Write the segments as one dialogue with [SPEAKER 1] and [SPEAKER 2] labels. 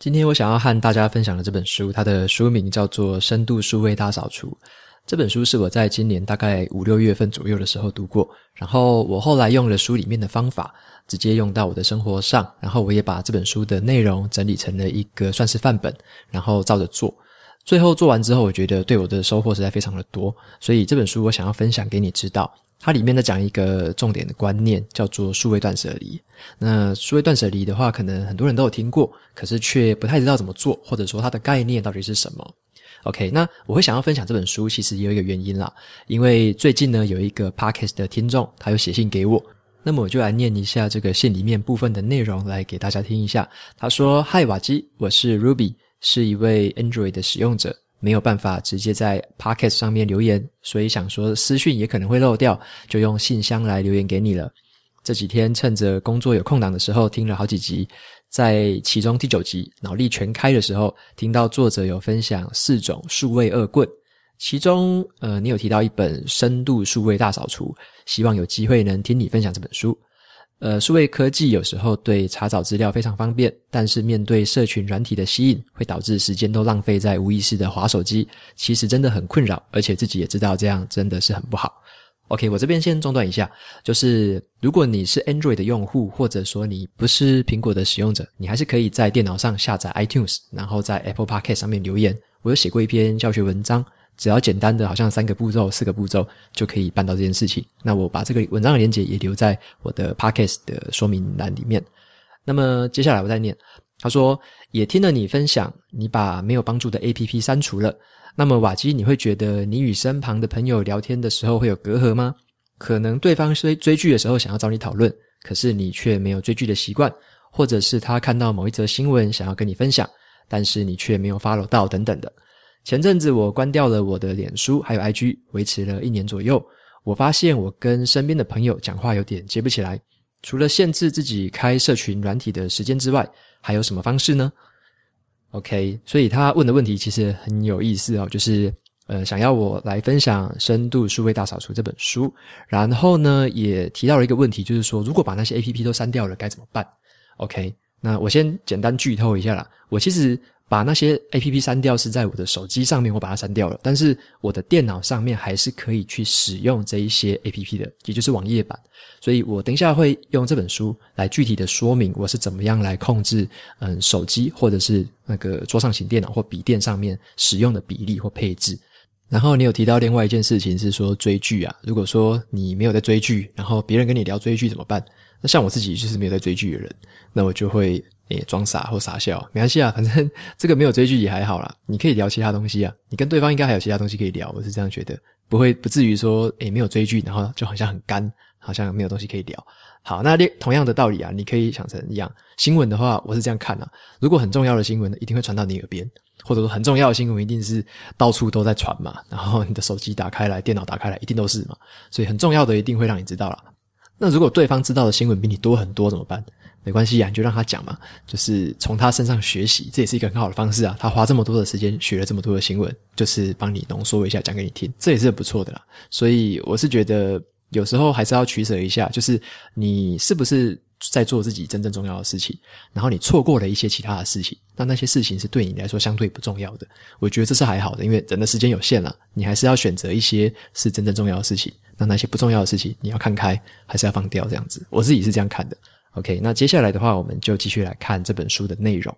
[SPEAKER 1] 今天我想要和大家分享的这本书，它的书名叫做《深度数位大扫除》。这本书是我在今年大概五六月份左右的时候读过，然后我后来用了书里面的方法，直接用到我的生活上，然后我也把这本书的内容整理成了一个算是范本，然后照着做。最后做完之后，我觉得对我的收获实在非常的多，所以这本书我想要分享给你知道。它里面在讲一个重点的观念，叫做数位断舍离。那数位断舍离的话，可能很多人都有听过，可是却不太知道怎么做，或者说它的概念到底是什么。OK，那我会想要分享这本书，其实也有一个原因啦，因为最近呢，有一个 Podcast 的听众，他有写信给我，那么我就来念一下这个信里面部分的内容来给大家听一下。他说：“嗨，瓦基，我是 Ruby，是一位 Android 的使用者。”没有办法直接在 Podcast 上面留言，所以想说私讯也可能会漏掉，就用信箱来留言给你了。这几天趁着工作有空档的时候，听了好几集，在其中第九集脑力全开的时候，听到作者有分享四种数位恶棍，其中呃，你有提到一本深度数位大扫除，希望有机会能听你分享这本书。呃，数位科技有时候对查找资料非常方便，但是面对社群软体的吸引，会导致时间都浪费在无意识的滑手机，其实真的很困扰，而且自己也知道这样真的是很不好。OK，我这边先中断一下，就是如果你是 Android 的用户，或者说你不是苹果的使用者，你还是可以在电脑上下载 iTunes，然后在 Apple Podcast 上面留言。我有写过一篇教学文章。只要简单的，好像三个步骤、四个步骤就可以办到这件事情。那我把这个文章的链接也留在我的 Podcast 的说明栏里面。那么接下来我再念，他说也听了你分享，你把没有帮助的 APP 删除了。那么瓦基，你会觉得你与身旁的朋友聊天的时候会有隔阂吗？可能对方追追剧的时候想要找你讨论，可是你却没有追剧的习惯，或者是他看到某一则新闻想要跟你分享，但是你却没有 follow 到等等的。前阵子我关掉了我的脸书还有 IG，维持了一年左右。我发现我跟身边的朋友讲话有点接不起来。除了限制自己开社群软体的时间之外，还有什么方式呢？OK，所以他问的问题其实很有意思哦，就是呃想要我来分享《深度数位大扫除》这本书，然后呢也提到了一个问题，就是说如果把那些 APP 都删掉了该怎么办？OK，那我先简单剧透一下啦，我其实。把那些 APP 删掉是在我的手机上面，我把它删掉了。但是我的电脑上面还是可以去使用这一些 APP 的，也就是网页版。所以我等一下会用这本书来具体的说明我是怎么样来控制，嗯，手机或者是那个桌上型电脑或笔电上面使用的比例或配置。然后你有提到另外一件事情是说追剧啊，如果说你没有在追剧，然后别人跟你聊追剧怎么办？那像我自己就是没有在追剧的人，那我就会。诶，装傻或傻笑，没关系啊，反正这个没有追剧也还好啦。你可以聊其他东西啊，你跟对方应该还有其他东西可以聊，我是这样觉得，不会不至于说，诶，没有追剧，然后就好像很干，好像没有东西可以聊。好，那同样的道理啊，你可以想成一样，新闻的话，我是这样看啊，如果很重要的新闻，一定会传到你耳边，或者说很重要的新闻一定是到处都在传嘛，然后你的手机打开来，电脑打开来，一定都是嘛，所以很重要的一定会让你知道啦。那如果对方知道的新闻比你多很多怎么办？没关系呀，你就让他讲嘛，就是从他身上学习，这也是一个很好的方式啊。他花这么多的时间学了这么多的新闻，就是帮你浓缩一下讲给你听，这也是很不错的啦。所以我是觉得有时候还是要取舍一下，就是你是不是在做自己真正重要的事情，然后你错过了一些其他的事情，那那些事情是对你来说相对不重要的。我觉得这是还好的，因为人的时间有限啦，你还是要选择一些是真正重要的事情，那那些不重要的事情你要看开，还是要放掉这样子。我自己是这样看的。OK，那接下来的话，我们就继续来看这本书的内容。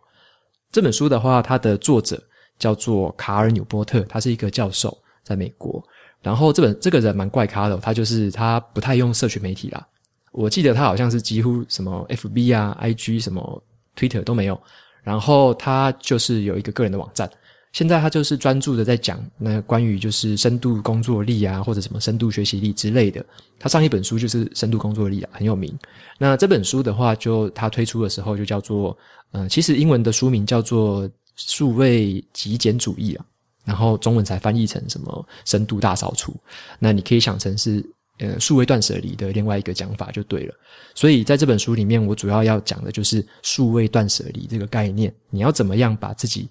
[SPEAKER 1] 这本书的话，它的作者叫做卡尔纽波特，他是一个教授，在美国。然后这本这个人蛮怪咖的，他就是他不太用社群媒体啦。我记得他好像是几乎什么 FB 啊、IG 什么 Twitter 都没有。然后他就是有一个个人的网站。现在他就是专注的在讲那关于就是深度工作力啊，或者什么深度学习力之类的。他上一本书就是深度工作力啊，很有名。那这本书的话，就他推出的时候就叫做，嗯、其实英文的书名叫做《数位极简主义啊，然后中文才翻译成什么深度大扫除。那你可以想成是呃数位断舍离的另外一个讲法就对了。所以在这本书里面，我主要要讲的就是数位断舍离这个概念。你要怎么样把自己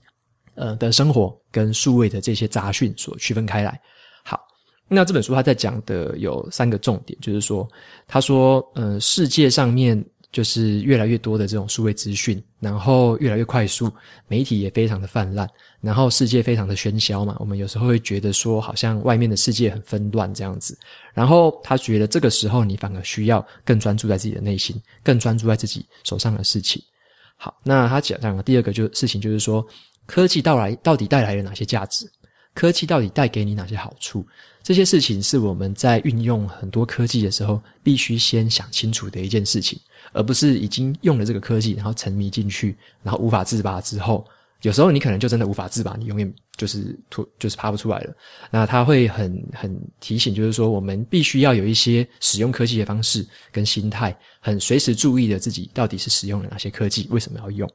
[SPEAKER 1] 呃的生活跟数位的这些杂讯所区分开来？好，那这本书他在讲的有三个重点，就是说，他说呃世界上面。就是越来越多的这种数位资讯，然后越来越快速，媒体也非常的泛滥，然后世界非常的喧嚣嘛。我们有时候会觉得说，好像外面的世界很纷乱这样子。然后他觉得这个时候你反而需要更专注在自己的内心，更专注在自己手上的事情。好，那他讲讲的第二个就事情就是说，科技到来到底带来了哪些价值？科技到底带给你哪些好处？这些事情是我们在运用很多科技的时候，必须先想清楚的一件事情。而不是已经用了这个科技，然后沉迷进去，然后无法自拔之后，有时候你可能就真的无法自拔，你永远就是脱，就是爬不出来了。那他会很很提醒，就是说我们必须要有一些使用科技的方式跟心态，很随时注意的自己到底是使用了哪些科技，为什么要用。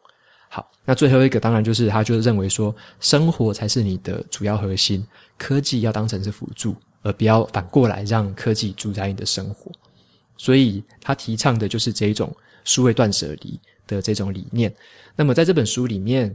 [SPEAKER 1] 好，那最后一个当然就是他就是认为说，生活才是你的主要核心，科技要当成是辅助，而不要反过来让科技主宰你的生活。所以他提倡的就是这一种数位断舍离的这种理念。那么在这本书里面，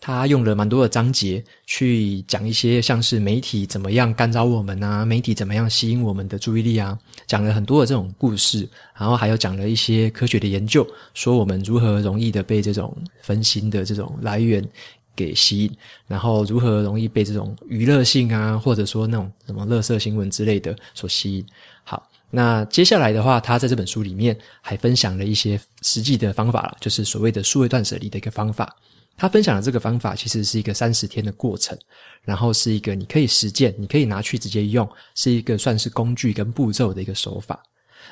[SPEAKER 1] 他用了蛮多的章节去讲一些像是媒体怎么样干扰我们啊，媒体怎么样吸引我们的注意力啊，讲了很多的这种故事，然后还有讲了一些科学的研究，说我们如何容易的被这种分心的这种来源给吸引，然后如何容易被这种娱乐性啊，或者说那种什么垃圾新闻之类的所吸引。好。那接下来的话，他在这本书里面还分享了一些实际的方法了，就是所谓的数位断舍离的一个方法。他分享的这个方法其实是一个三十天的过程，然后是一个你可以实践、你可以拿去直接用，是一个算是工具跟步骤的一个手法。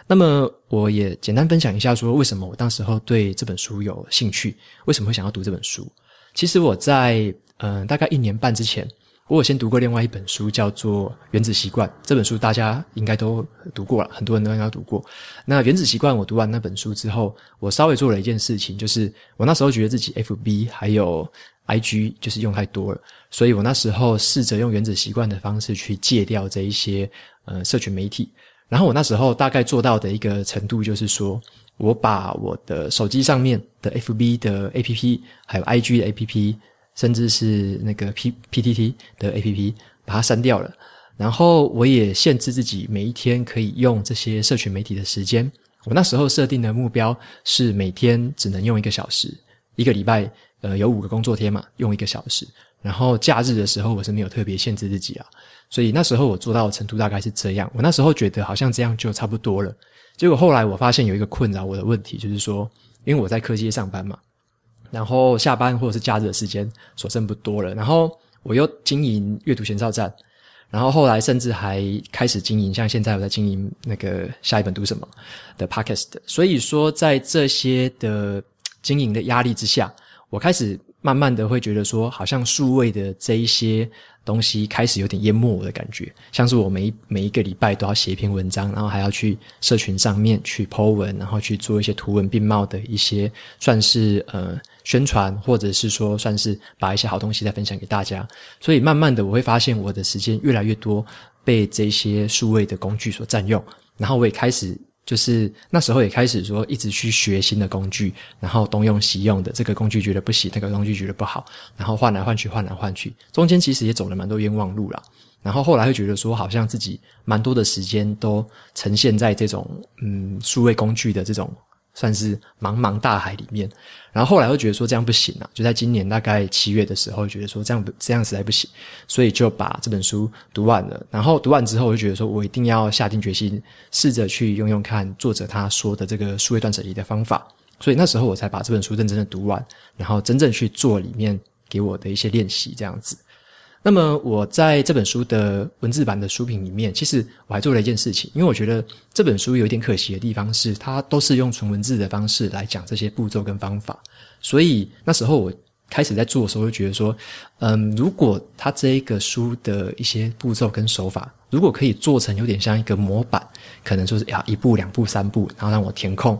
[SPEAKER 1] 那么我也简单分享一下，说为什么我当时候对这本书有兴趣，为什么会想要读这本书。其实我在嗯、大概一年半之前。我有先读过另外一本书，叫做《原子习惯》。这本书大家应该都读过了，很多人都应该读过。那《原子习惯》，我读完那本书之后，我稍微做了一件事情，就是我那时候觉得自己 FB 还有 IG 就是用太多了，所以我那时候试着用《原子习惯》的方式去戒掉这一些呃社群媒体。然后我那时候大概做到的一个程度，就是说我把我的手机上面的 FB 的 APP 还有 IG 的 APP。甚至是那个 P P T T 的 A P P 把它删掉了，然后我也限制自己每一天可以用这些社群媒体的时间。我那时候设定的目标是每天只能用一个小时，一个礼拜呃有五个工作天嘛，用一个小时。然后假日的时候我是没有特别限制自己啊，所以那时候我做到的程度大概是这样。我那时候觉得好像这样就差不多了，结果后来我发现有一个困扰我的问题，就是说因为我在科技上班嘛。然后下班或者是假日的时间所剩不多了，然后我又经营阅读前哨站，然后后来甚至还开始经营，像现在我在经营那个下一本读什么的 podcast，所以说在这些的经营的压力之下，我开始慢慢的会觉得说，好像数位的这一些。东西开始有点淹没我的感觉，像是我每每一个礼拜都要写一篇文章，然后还要去社群上面去 po 文，然后去做一些图文并茂的一些算是呃宣传，或者是说算是把一些好东西再分享给大家。所以慢慢的我会发现我的时间越来越多被这些数位的工具所占用，然后我也开始。就是那时候也开始说，一直去学新的工具，然后东用西用的，这个工具觉得不行，那个工具觉得不好，然后换来换去，换来换去，中间其实也走了蛮多冤枉路了。然后后来会觉得说，好像自己蛮多的时间都呈现在这种嗯数位工具的这种。算是茫茫大海里面，然后后来又觉得说这样不行啊，就在今年大概七月的时候，觉得说这样这样实在不行，所以就把这本书读完了。然后读完之后，我就觉得说我一定要下定决心，试着去用用看作者他说的这个数位断舍离的方法。所以那时候我才把这本书认真的读完，然后真正去做里面给我的一些练习，这样子。那么我在这本书的文字版的书评里面，其实我还做了一件事情，因为我觉得这本书有一点可惜的地方是，它都是用纯文字的方式来讲这些步骤跟方法，所以那时候我开始在做的时候，就觉得说，嗯，如果它这个书的一些步骤跟手法，如果可以做成有点像一个模板，可能就是呀一步两步三步，然后让我填空，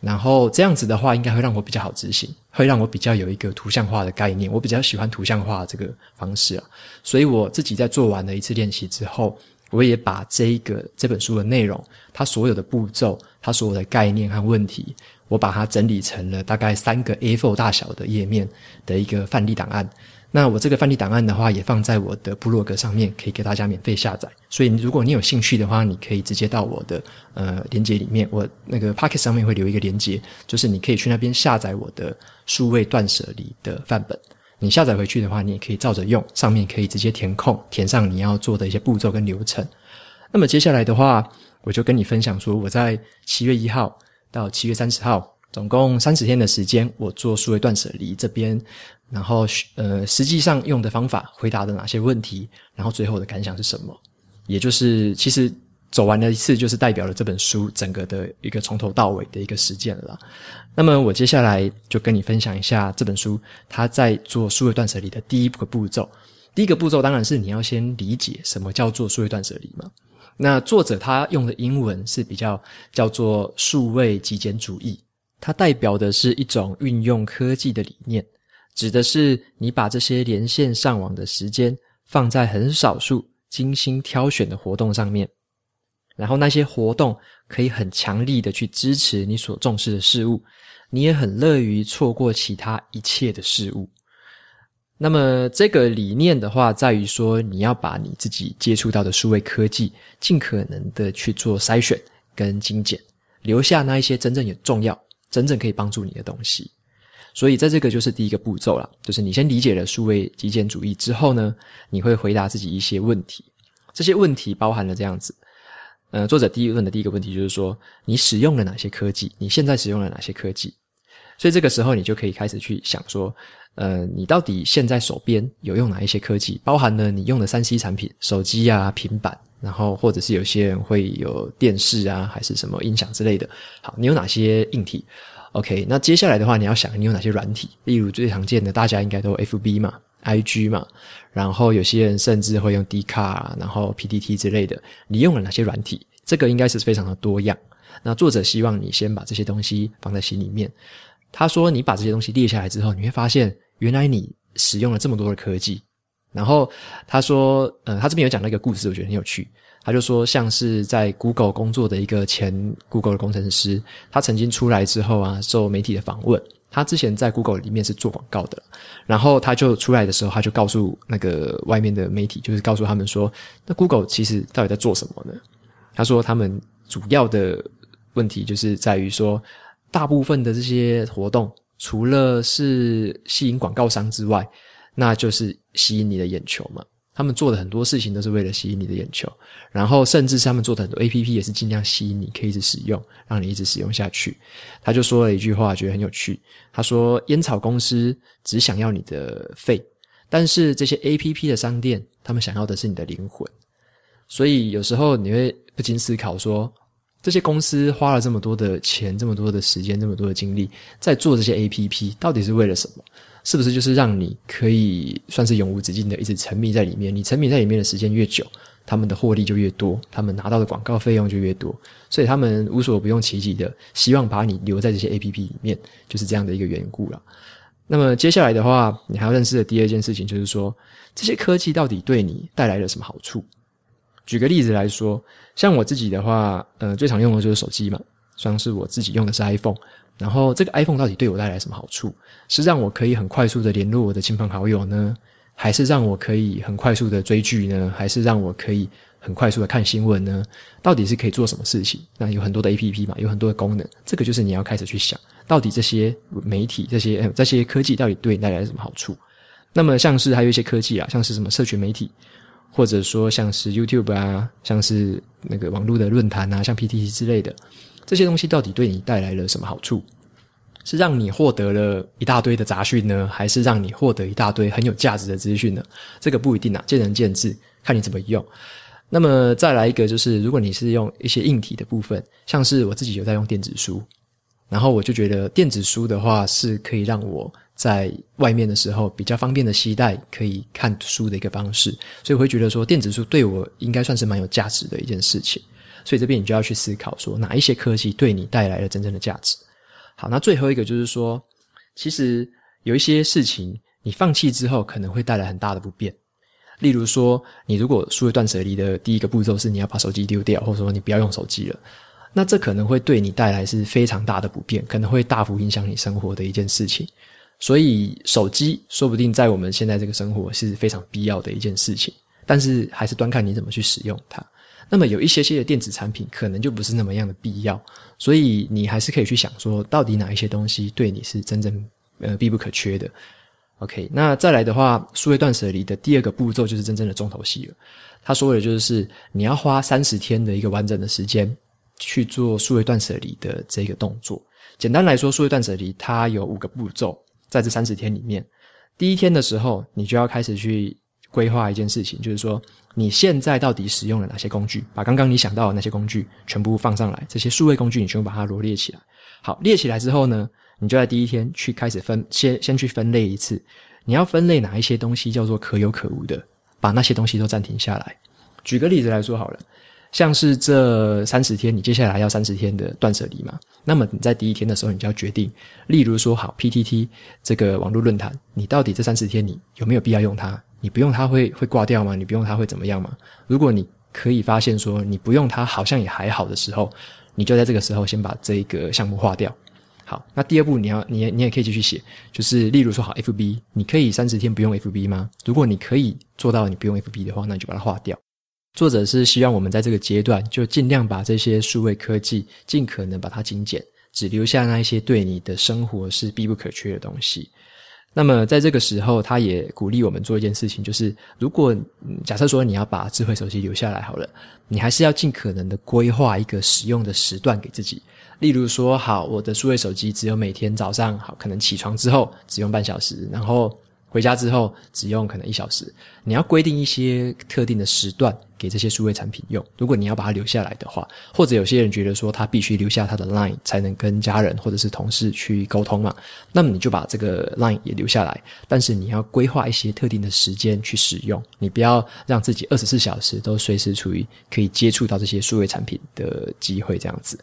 [SPEAKER 1] 然后这样子的话，应该会让我比较好执行，会让我比较有一个图像化的概念。我比较喜欢图像化这个方式啊，所以我自己在做完了一次练习之后，我也把这一个这本书的内容，它所有的步骤，它所有的概念和问题，我把它整理成了大概三个 A4 大小的页面的一个范例档案。那我这个范例档案的话，也放在我的部落格上面，可以给大家免费下载。所以如果你有兴趣的话，你可以直接到我的呃连接里面，我那个 Pocket 上面会留一个连接，就是你可以去那边下载我的数位断舍离的范本。你下载回去的话，你也可以照着用，上面可以直接填空，填上你要做的一些步骤跟流程。那么接下来的话，我就跟你分享说，我在七月一号到七月三十号，总共三十天的时间，我做数位断舍离这边。然后，呃，实际上用的方法回答的哪些问题？然后最后的感想是什么？也就是，其实走完了一次，就是代表了这本书整个的一个从头到尾的一个实践了。那么，我接下来就跟你分享一下这本书，它在做数位断舍离的第一个步骤。第一个步骤当然是你要先理解什么叫做数位断舍离嘛。那作者他用的英文是比较叫做数位极简主义，它代表的是一种运用科技的理念。指的是你把这些连线上网的时间放在很少数精心挑选的活动上面，然后那些活动可以很强力的去支持你所重视的事物，你也很乐于错过其他一切的事物。那么这个理念的话，在于说你要把你自己接触到的数位科技，尽可能的去做筛选跟精简，留下那一些真正有重要、真正可以帮助你的东西。所以，在这个就是第一个步骤了，就是你先理解了数位极简主义之后呢，你会回答自己一些问题。这些问题包含了这样子，呃，作者第一问的第一个问题就是说，你使用了哪些科技？你现在使用了哪些科技？所以这个时候你就可以开始去想说，呃，你到底现在手边有用哪一些科技？包含了你用的 3C 产品，手机啊、平板，然后或者是有些人会有电视啊，还是什么音响之类的。好，你有哪些硬体？OK，那接下来的话，你要想你有哪些软体？例如最常见的，大家应该都 FB 嘛，IG 嘛，然后有些人甚至会用 Dcard，然后 PTT 之类的。你用了哪些软体？这个应该是非常的多样。那作者希望你先把这些东西放在心里面。他说，你把这些东西列下来之后，你会发现原来你使用了这么多的科技。然后他说，呃，他这边有讲到一个故事，我觉得很有趣。他就说，像是在 Google 工作的一个前 Google 的工程师，他曾经出来之后啊，受媒体的访问。他之前在 Google 里面是做广告的，然后他就出来的时候，他就告诉那个外面的媒体，就是告诉他们说，那 Google 其实到底在做什么呢？他说，他们主要的问题就是在于说，大部分的这些活动，除了是吸引广告商之外，那就是吸引你的眼球嘛。他们做的很多事情都是为了吸引你的眼球，然后甚至是他们做的很多 APP 也是尽量吸引你，可以一直使用，让你一直使用下去。他就说了一句话，觉得很有趣。他说：“烟草公司只想要你的肺，但是这些 APP 的商店，他们想要的是你的灵魂。”所以有时候你会不禁思考说，这些公司花了这么多的钱、这么多的时间、这么多的精力在做这些 APP，到底是为了什么？是不是就是让你可以算是永无止境的一直沉迷在里面？你沉迷在里面的时间越久，他们的获利就越多，他们拿到的广告费用就越多，所以他们无所不用其极的希望把你留在这些 APP 里面，就是这样的一个缘故了。那么接下来的话，你还要认识的第二件事情就是说，这些科技到底对你带来了什么好处？举个例子来说，像我自己的话，呃，最常用的就是手机嘛，像是我自己用的是 iPhone。然后这个 iPhone 到底对我带来什么好处？是让我可以很快速的联络我的亲朋好友呢？还是让我可以很快速的追剧呢？还是让我可以很快速的看新闻呢？到底是可以做什么事情？那有很多的 APP 嘛，有很多的功能，这个就是你要开始去想，到底这些媒体、这些这些科技到底对你带来什么好处？那么像是还有一些科技啊，像是什么社群媒体，或者说像是 YouTube 啊，像是那个网络的论坛啊，像 PTT 之类的。这些东西到底对你带来了什么好处？是让你获得了一大堆的杂讯呢，还是让你获得一大堆很有价值的资讯呢？这个不一定啊，见仁见智，看你怎么用。那么再来一个，就是如果你是用一些硬体的部分，像是我自己有在用电子书，然后我就觉得电子书的话是可以让我在外面的时候比较方便的携带，可以看书的一个方式，所以我会觉得说电子书对我应该算是蛮有价值的一件事情。所以这边你就要去思考说，哪一些科技对你带来了真正的价值？好，那最后一个就是说，其实有一些事情你放弃之后，可能会带来很大的不便。例如说，你如果数位断舍离的第一个步骤是你要把手机丢掉，或者说你不要用手机了，那这可能会对你带来是非常大的不便，可能会大幅影响你生活的一件事情。所以，手机说不定在我们现在这个生活是非常必要的一件事情，但是还是端看你怎么去使用它。那么有一些些的电子产品可能就不是那么样的必要，所以你还是可以去想说，到底哪一些东西对你是真正呃必不可缺的。OK，那再来的话，数位断舍离的第二个步骤就是真正的重头戏了。他说的就是你要花三十天的一个完整的时间去做数位断舍离的这个动作。简单来说，数位断舍离它有五个步骤，在这三十天里面，第一天的时候，你就要开始去规划一件事情，就是说。你现在到底使用了哪些工具？把刚刚你想到的那些工具全部放上来，这些数位工具你全部把它罗列起来。好，列起来之后呢，你就在第一天去开始分，先先去分类一次。你要分类哪一些东西叫做可有可无的，把那些东西都暂停下来。举个例子来说好了，像是这三十天，你接下来要三十天的断舍离嘛。那么你在第一天的时候，你就要决定，例如说好 PTT 这个网络论坛，你到底这三十天你有没有必要用它？你不用它会会挂掉吗？你不用它会怎么样吗？如果你可以发现说你不用它好像也还好的时候，你就在这个时候先把这一个项目划掉。好，那第二步你要你你也可以继续写，就是例如说好 FB，你可以三十天不用 FB 吗？如果你可以做到你不用 FB 的话，那你就把它划掉。作者是希望我们在这个阶段就尽量把这些数位科技尽可能把它精简，只留下那一些对你的生活是必不可缺的东西。那么在这个时候，他也鼓励我们做一件事情，就是如果假设说你要把智慧手机留下来好了，你还是要尽可能的规划一个使用的时段给自己。例如说，好，我的数位手机只有每天早上好，可能起床之后只用半小时，然后。回家之后只用可能一小时，你要规定一些特定的时段给这些数位产品用。如果你要把它留下来的话，或者有些人觉得说他必须留下他的 Line 才能跟家人或者是同事去沟通嘛，那么你就把这个 Line 也留下来，但是你要规划一些特定的时间去使用，你不要让自己二十四小时都随时处于可以接触到这些数位产品的机会这样子。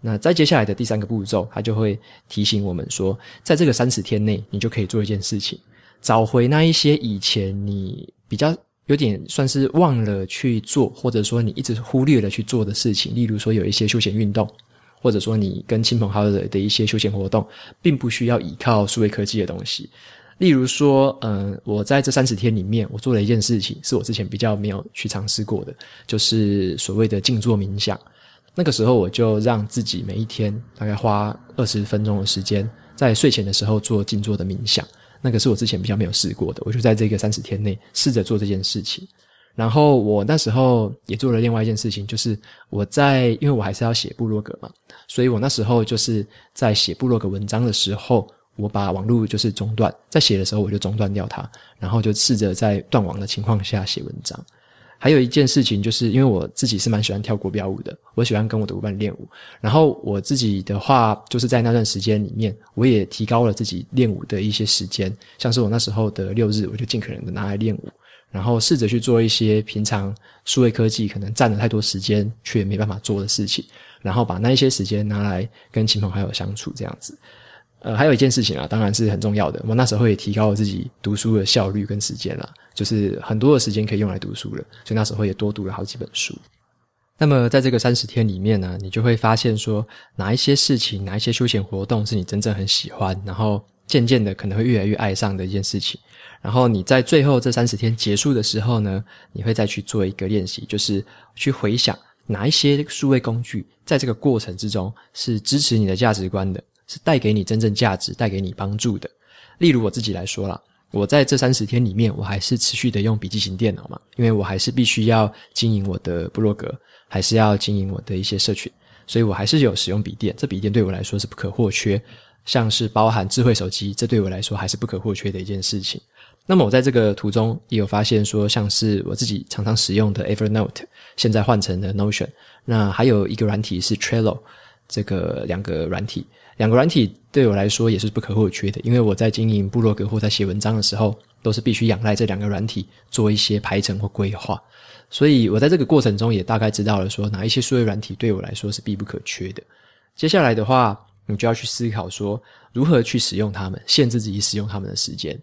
[SPEAKER 1] 那在接下来的第三个步骤，他就会提醒我们说，在这个三十天内，你就可以做一件事情。找回那一些以前你比较有点算是忘了去做，或者说你一直忽略了去做的事情，例如说有一些休闲运动，或者说你跟亲朋好友的一些休闲活动，并不需要依靠数位科技的东西。例如说，嗯，我在这三十天里面，我做了一件事情，是我之前比较没有去尝试过的，就是所谓的静坐冥想。那个时候，我就让自己每一天大概花二十分钟的时间，在睡前的时候做静坐的冥想。那个是我之前比较没有试过的，我就在这个三十天内试着做这件事情。然后我那时候也做了另外一件事情，就是我在，因为我还是要写部落格嘛，所以我那时候就是在写部落格文章的时候，我把网络就是中断，在写的时候我就中断掉它，然后就试着在断网的情况下写文章。还有一件事情，就是因为我自己是蛮喜欢跳国标舞的，我喜欢跟我的舞伴练舞。然后我自己的话，就是在那段时间里面，我也提高了自己练舞的一些时间。像是我那时候的六日，我就尽可能的拿来练舞，然后试着去做一些平常数位科技可能占了太多时间却没办法做的事情，然后把那一些时间拿来跟亲朋好友相处，这样子。呃，还有一件事情啊，当然是很重要的。我那时候也提高了自己读书的效率跟时间啦，就是很多的时间可以用来读书了，所以那时候也多读了好几本书。那么在这个三十天里面呢，你就会发现说，哪一些事情，哪一些休闲活动是你真正很喜欢，然后渐渐的可能会越来越爱上的一件事情。然后你在最后这三十天结束的时候呢，你会再去做一个练习，就是去回想哪一些数位工具在这个过程之中是支持你的价值观的。是带给你真正价值、带给你帮助的。例如我自己来说啦，我在这三十天里面，我还是持续的用笔记型电脑嘛，因为我还是必须要经营我的部落格，还是要经营我的一些社群，所以我还是有使用笔电。这笔电对我来说是不可或缺，像是包含智慧手机，这对我来说还是不可或缺的一件事情。那么我在这个途中也有发现说，像是我自己常常使用的 Evernote，现在换成了 Notion，那还有一个软体是 Trello，这个两个软体。两个软体对我来说也是不可或缺的，因为我在经营部落格或在写文章的时候，都是必须仰赖这两个软体做一些排程或规划。所以我在这个过程中也大概知道了说哪一些数位软体对我来说是必不可缺的。接下来的话，你就要去思考说如何去使用它们，限制自己使用它们的时间。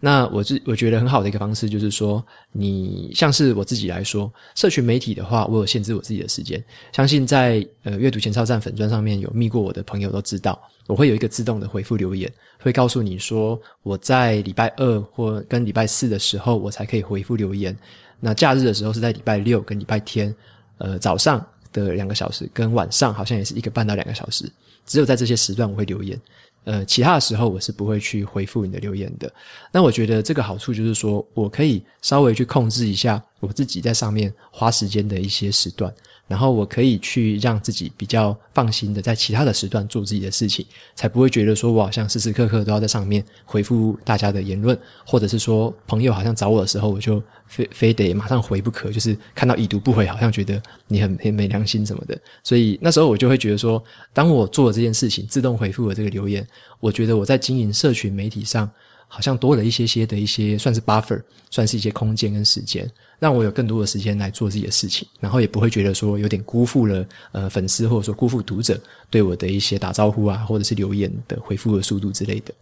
[SPEAKER 1] 那我自我觉得很好的一个方式就是说，你像是我自己来说，社群媒体的话，我有限制我自己的时间。相信在呃阅读前哨站粉专上面有密过我的朋友都知道，我会有一个自动的回复留言，会告诉你说我在礼拜二或跟礼拜四的时候我才可以回复留言。那假日的时候是在礼拜六跟礼拜天，呃早上的两个小时跟晚上好像也是一个半到两个小时，只有在这些时段我会留言。呃，其他的时候我是不会去回复你的留言的。那我觉得这个好处就是说，我可以稍微去控制一下我自己在上面花时间的一些时段。然后我可以去让自己比较放心的在其他的时段做自己的事情，才不会觉得说我好像时时刻刻都要在上面回复大家的言论，或者是说朋友好像找我的时候，我就非非得马上回不可，就是看到已读不回，好像觉得你很很没良心什么的。所以那时候我就会觉得说，当我做了这件事情，自动回复了这个留言，我觉得我在经营社群媒体上。好像多了一些些的一些算是 buffer，算是一些空间跟时间，让我有更多的时间来做自己的事情，然后也不会觉得说有点辜负了呃粉丝或者说辜负读者对我的一些打招呼啊，或者是留言的回复的速度之类的。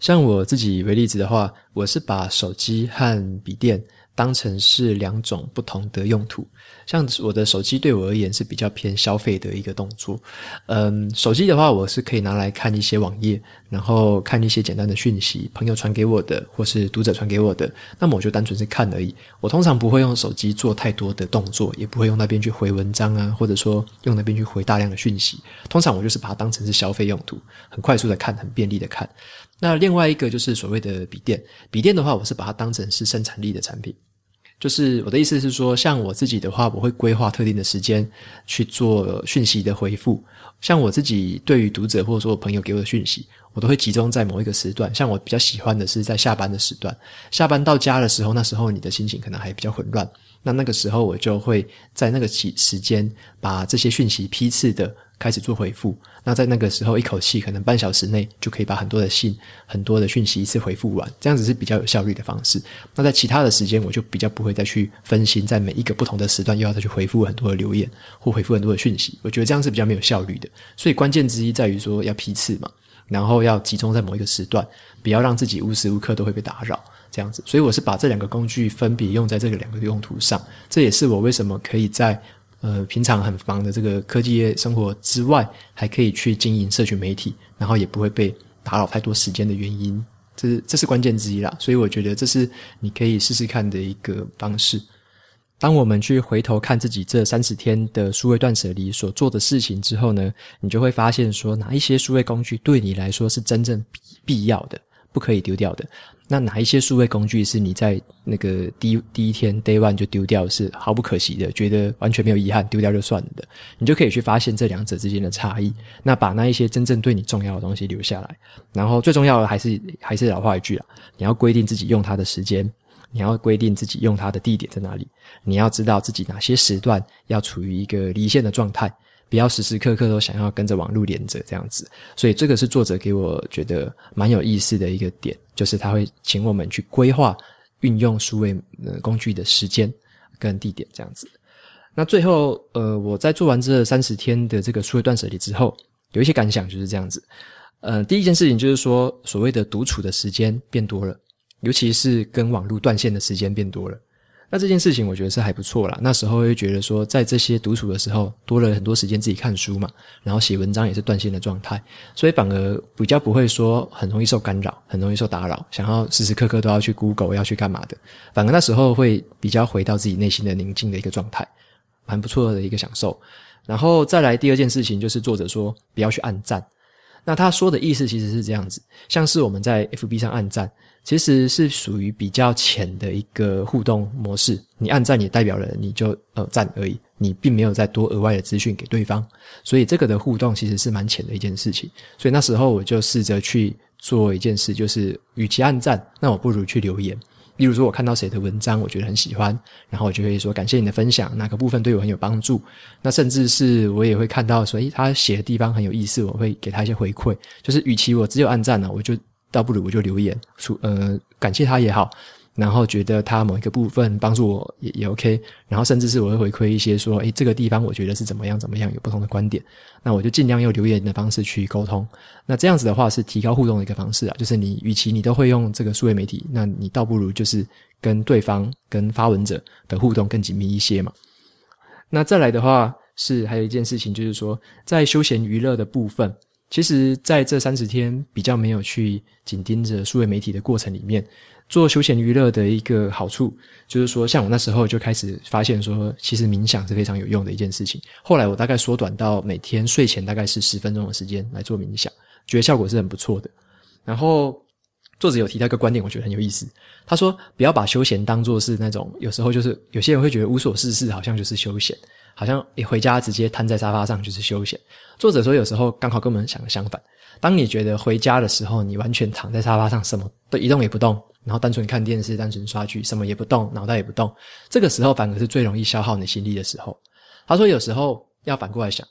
[SPEAKER 1] 像我自己为例子的话，我是把手机和笔电。当成是两种不同的用途，像我的手机对我而言是比较偏消费的一个动作。嗯，手机的话，我是可以拿来看一些网页，然后看一些简单的讯息，朋友传给我的，或是读者传给我的，那么我就单纯是看而已。我通常不会用手机做太多的动作，也不会用那边去回文章啊，或者说用那边去回大量的讯息。通常我就是把它当成是消费用途，很快速的看，很便利的看。那另外一个就是所谓的笔电，笔电的话，我是把它当成是生产力的产品。就是我的意思是说，像我自己的话，我会规划特定的时间去做讯息的回复。像我自己对于读者或者说我朋友给我的讯息，我都会集中在某一个时段。像我比较喜欢的是在下班的时段，下班到家的时候，那时候你的心情可能还比较混乱。那那个时候我就会在那个期时间把这些讯息批次的开始做回复。那在那个时候，一口气可能半小时内就可以把很多的信、很多的讯息一次回复完，这样子是比较有效率的方式。那在其他的时间，我就比较不会再去分心，在每一个不同的时段又要再去回复很多的留言或回复很多的讯息。我觉得这样是比较没有效率的。所以关键之一在于说要批次嘛，然后要集中在某一个时段，不要让自己无时无刻都会被打扰。这样子，所以我是把这两个工具分别用在这个两个用途上。这也是我为什么可以在。呃，平常很忙的这个科技业生活之外，还可以去经营社群媒体，然后也不会被打扰太多时间的原因，这是这是关键之一啦。所以我觉得这是你可以试试看的一个方式。当我们去回头看自己这三十天的数位断舍离所做的事情之后呢，你就会发现说，哪一些数位工具对你来说是真正必必要的，不可以丢掉的。那哪一些数位工具是你在那个第一第一天 day one 就丢掉，是毫不可惜的，觉得完全没有遗憾，丢掉就算了的，你就可以去发现这两者之间的差异。那把那一些真正对你重要的东西留下来，然后最重要的还是还是老话一句啊，你要规定自己用它的时间，你要规定自己用它的地点在哪里，你要知道自己哪些时段要处于一个离线的状态。不要时时刻刻都想要跟着网络连着这样子，所以这个是作者给我觉得蛮有意思的一个点，就是他会请我们去规划运用数位工具的时间跟地点这样子。那最后，呃，我在做完这三十天的这个数位断舍离之后，有一些感想就是这样子。呃，第一件事情就是说，所谓的独处的时间变多了，尤其是跟网络断线的时间变多了。那这件事情我觉得是还不错啦。那时候会觉得说，在这些独处的时候，多了很多时间自己看书嘛，然后写文章也是断线的状态，所以反而比较不会说很容易受干扰，很容易受打扰，想要时时刻刻都要去 Google 要去干嘛的。反而那时候会比较回到自己内心的宁静的一个状态，蛮不错的一个享受。然后再来第二件事情，就是作者说不要去按赞。那他说的意思其实是这样子，像是我们在 FB 上按赞。其实是属于比较浅的一个互动模式，你按赞也代表了你就呃赞而已，你并没有再多额外的资讯给对方，所以这个的互动其实是蛮浅的一件事情。所以那时候我就试着去做一件事，就是与其按赞，那我不如去留言。例如说，我看到谁的文章，我觉得很喜欢，然后我就会说感谢你的分享，哪个部分对我很有帮助。那甚至是我也会看到说，诶，他写的地方很有意思，我会给他一些回馈。就是与其我只有按赞呢，我就。倒不如我就留言，说呃感谢他也好，然后觉得它某一个部分帮助我也也 OK，然后甚至是我会回馈一些说，诶，这个地方我觉得是怎么样怎么样，有不同的观点，那我就尽量用留言的方式去沟通。那这样子的话是提高互动的一个方式啊，就是你与其你都会用这个数位媒体，那你倒不如就是跟对方跟发文者的互动更紧密一些嘛。那再来的话是还有一件事情，就是说在休闲娱乐的部分，其实在这三十天比较没有去紧盯着数位媒体的过程里面。做休闲娱乐的一个好处，就是说，像我那时候就开始发现说，其实冥想是非常有用的一件事情。后来我大概缩短到每天睡前大概是十分钟的时间来做冥想，觉得效果是很不错的。然后作者有提到一个观点，我觉得很有意思。他说，不要把休闲当作是那种，有时候就是有些人会觉得无所事事，好像就是休闲，好像一回家直接瘫在沙发上就是休闲。作者说，有时候刚好跟我们想的相反。当你觉得回家的时候，你完全躺在沙发上，什么都一动也不动。然后单纯看电视，单纯刷剧，什么也不动，脑袋也不动，这个时候反而是最容易消耗你心力的时候。他说，有时候要反过来想，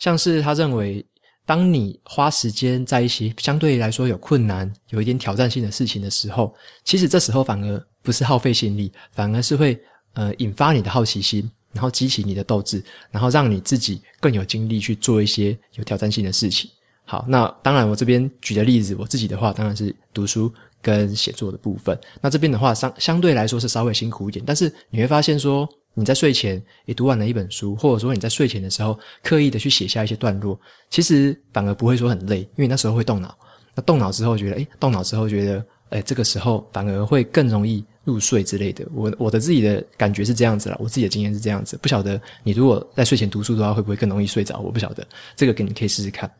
[SPEAKER 1] 像是他认为，当你花时间在一些相对来说有困难、有一点挑战性的事情的时候，其实这时候反而不是耗费心力，反而是会呃引发你的好奇心，然后激起你的斗志，然后让你自己更有精力去做一些有挑战性的事情。好，那当然我这边举的例子，我自己的话当然是读书。跟写作的部分，那这边的话相相对来说是稍微辛苦一点，但是你会发现说你在睡前也读完了一本书，或者说你在睡前的时候刻意的去写下一些段落，其实反而不会说很累，因为那时候会动脑。那动脑之后觉得，诶，动脑之后觉得，诶，这个时候反而会更容易入睡之类的。我我的自己的感觉是这样子啦，我自己的经验是这样子。不晓得你如果在睡前读书的话，会不会更容易睡着？我不晓得，这个给你可以试试看。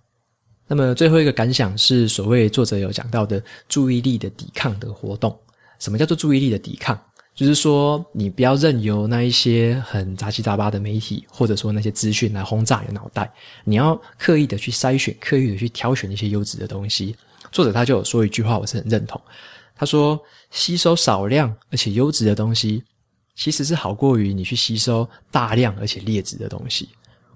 [SPEAKER 1] 那么最后一个感想是，所谓作者有讲到的注意力的抵抗的活动。什么叫做注意力的抵抗？就是说，你不要任由那一些很杂七杂八的媒体，或者说那些资讯来轰炸你的脑袋。你要刻意的去筛选，刻意的去挑选一些优质的东西。作者他就有说一句话，我是很认同。他说：“吸收少量而且优质的东西，其实是好过于你去吸收大量而且劣质的东西。”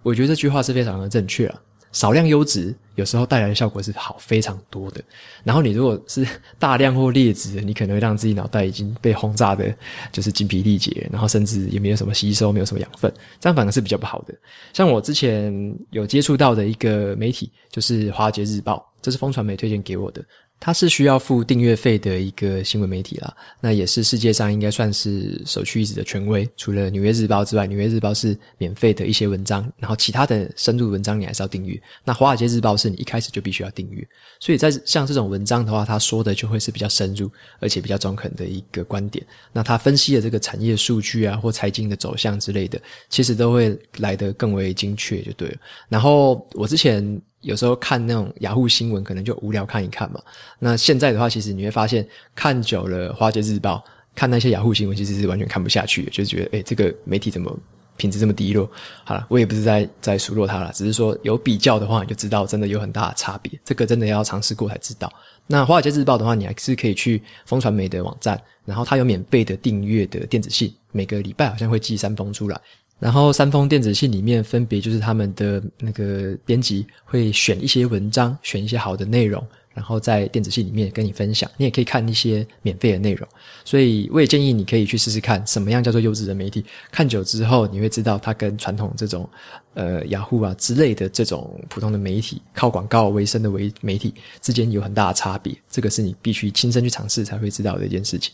[SPEAKER 1] 我觉得这句话是非常的正确啊。少量优质有时候带来的效果是好非常多的，然后你如果是大量或劣质，你可能会让自己脑袋已经被轰炸的，就是精疲力竭，然后甚至也没有什么吸收，没有什么养分，这样反而是比较不好的。像我之前有接触到的一个媒体，就是《华尔街日报》，这是风传媒推荐给我的。它是需要付订阅费的一个新闻媒体啦，那也是世界上应该算是首屈一指的权威。除了《纽约日报》之外，《纽约日报》是免费的一些文章，然后其他的深入文章你还是要订阅。那《华尔街日报》是你一开始就必须要订阅，所以在像这种文章的话，他说的就会是比较深入，而且比较中肯的一个观点。那他分析的这个产业数据啊，或财经的走向之类的，其实都会来得更为精确，就对了。然后我之前。有时候看那种雅虎新闻，可能就无聊看一看嘛。那现在的话，其实你会发现，看久了《华尔街日报》，看那些雅虎新闻，其实是完全看不下去的，就觉得，诶，这个媒体怎么品质这么低落？好了，我也不是在在数落他了，只是说有比较的话，你就知道真的有很大的差别。这个真的要尝试过才知道。那《华尔街日报》的话，你还是可以去风传媒的网站，然后它有免费的订阅的电子信，每个礼拜好像会寄三封出来。然后三封电子信里面分别就是他们的那个编辑会选一些文章，选一些好的内容，然后在电子信里面跟你分享。你也可以看一些免费的内容，所以我也建议你可以去试试看什么样叫做优质的媒体。看久之后，你会知道它跟传统这种呃雅虎啊之类的这种普通的媒体靠广告为生的为媒体之间有很大的差别。这个是你必须亲身去尝试才会知道的一件事情。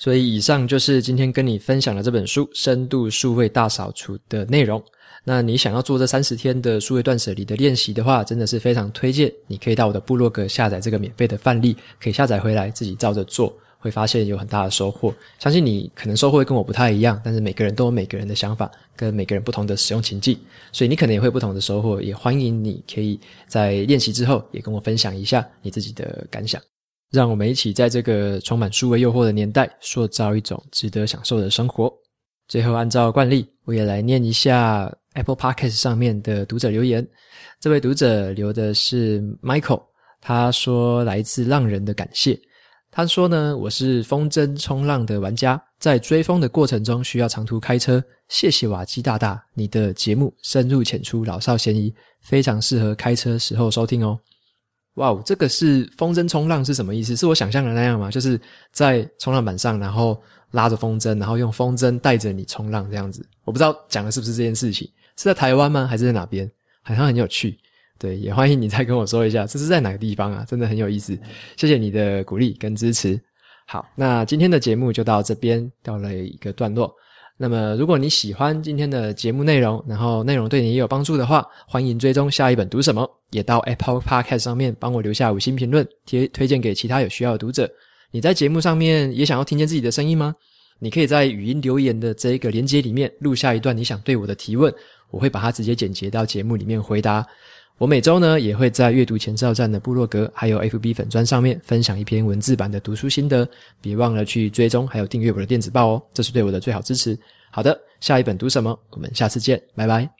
[SPEAKER 1] 所以，以上就是今天跟你分享的这本书《深度数位大扫除》的内容。那你想要做这三十天的数位断舍离的练习的话，真的是非常推荐你可以到我的部落格下载这个免费的范例，可以下载回来自己照着做，会发现有很大的收获。相信你可能收获跟我不太一样，但是每个人都有每个人的想法，跟每个人不同的使用情境，所以你可能也会不同的收获。也欢迎你可以在练习之后也跟我分享一下你自己的感想。让我们一起在这个充满数位诱惑的年代，塑造一种值得享受的生活。最后，按照惯例，我也来念一下 Apple Podcast 上面的读者留言。这位读者留的是 Michael，他说来自浪人的感谢。他说呢，我是风筝冲浪的玩家，在追风的过程中需要长途开车。谢谢瓦基大大，你的节目深入浅出，老少咸宜，非常适合开车时候收听哦。哇哦，这个是风筝冲浪是什么意思？是我想象的那样吗？就是在冲浪板上，然后拉着风筝，然后用风筝带着你冲浪这样子。我不知道讲的是不是这件事情，是在台湾吗？还是在哪边？好像很有趣。对，也欢迎你再跟我说一下，这是在哪个地方啊？真的很有意思。谢谢你的鼓励跟支持。好，那今天的节目就到这边，到了一个段落。那么，如果你喜欢今天的节目内容，然后内容对你也有帮助的话，欢迎追踪下一本读什么，也到 Apple Podcast 上面帮我留下五星评论，贴推荐给其他有需要的读者。你在节目上面也想要听见自己的声音吗？你可以在语音留言的这一个连接里面录下一段你想对我的提问，我会把它直接剪辑到节目里面回答。我每周呢也会在阅读前哨站的部落格还有 FB 粉专上面分享一篇文字版的读书心得，别忘了去追踪还有订阅我的电子报哦，这是对我的最好支持。好的，下一本读什么？我们下次见，拜拜。